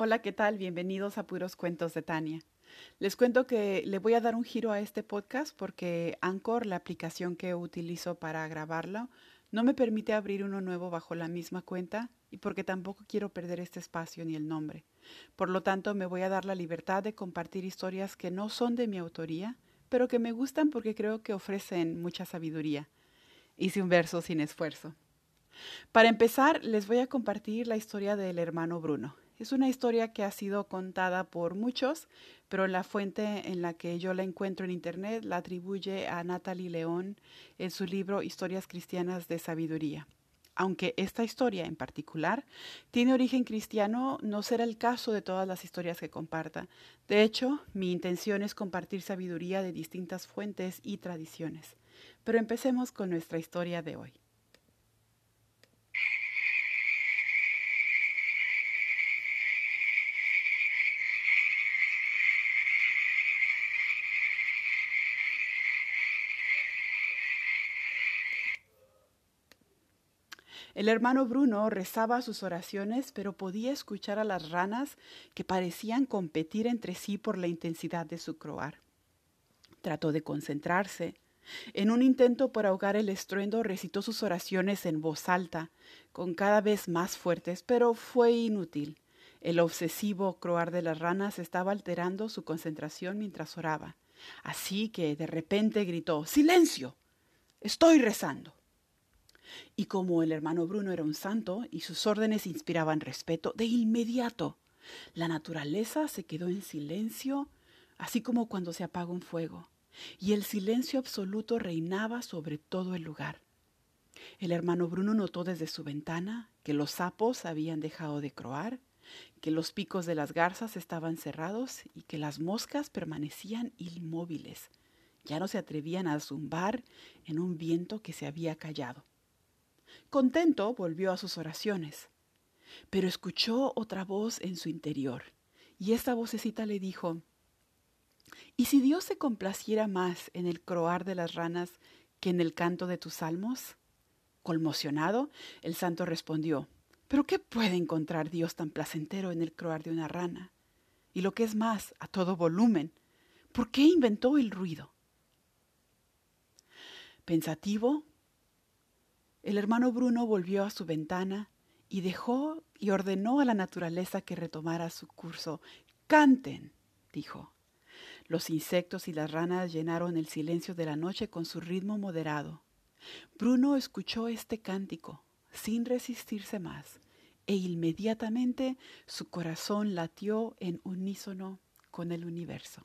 Hola, ¿qué tal? Bienvenidos a Puros Cuentos de Tania. Les cuento que le voy a dar un giro a este podcast porque Anchor, la aplicación que utilizo para grabarlo, no me permite abrir uno nuevo bajo la misma cuenta y porque tampoco quiero perder este espacio ni el nombre. Por lo tanto, me voy a dar la libertad de compartir historias que no son de mi autoría, pero que me gustan porque creo que ofrecen mucha sabiduría. Hice un verso sin esfuerzo. Para empezar, les voy a compartir la historia del hermano Bruno. Es una historia que ha sido contada por muchos, pero la fuente en la que yo la encuentro en Internet la atribuye a Natalie León en su libro Historias Cristianas de Sabiduría. Aunque esta historia en particular tiene origen cristiano, no será el caso de todas las historias que comparta. De hecho, mi intención es compartir sabiduría de distintas fuentes y tradiciones. Pero empecemos con nuestra historia de hoy. El hermano Bruno rezaba sus oraciones, pero podía escuchar a las ranas que parecían competir entre sí por la intensidad de su croar. Trató de concentrarse. En un intento por ahogar el estruendo, recitó sus oraciones en voz alta, con cada vez más fuertes, pero fue inútil. El obsesivo croar de las ranas estaba alterando su concentración mientras oraba. Así que de repente gritó Silencio. Estoy rezando. Y como el hermano Bruno era un santo y sus órdenes inspiraban respeto, de inmediato la naturaleza se quedó en silencio, así como cuando se apaga un fuego, y el silencio absoluto reinaba sobre todo el lugar. El hermano Bruno notó desde su ventana que los sapos habían dejado de croar, que los picos de las garzas estaban cerrados y que las moscas permanecían inmóviles. Ya no se atrevían a zumbar en un viento que se había callado. Contento volvió a sus oraciones, pero escuchó otra voz en su interior, y esta vocecita le dijo, ¿Y si Dios se complaciera más en el croar de las ranas que en el canto de tus salmos? Conmocionado, el santo respondió, ¿pero qué puede encontrar Dios tan placentero en el croar de una rana? Y lo que es más, a todo volumen, ¿por qué inventó el ruido? Pensativo, el hermano Bruno volvió a su ventana y dejó y ordenó a la naturaleza que retomara su curso. Canten, dijo. Los insectos y las ranas llenaron el silencio de la noche con su ritmo moderado. Bruno escuchó este cántico, sin resistirse más, e inmediatamente su corazón latió en unísono con el universo.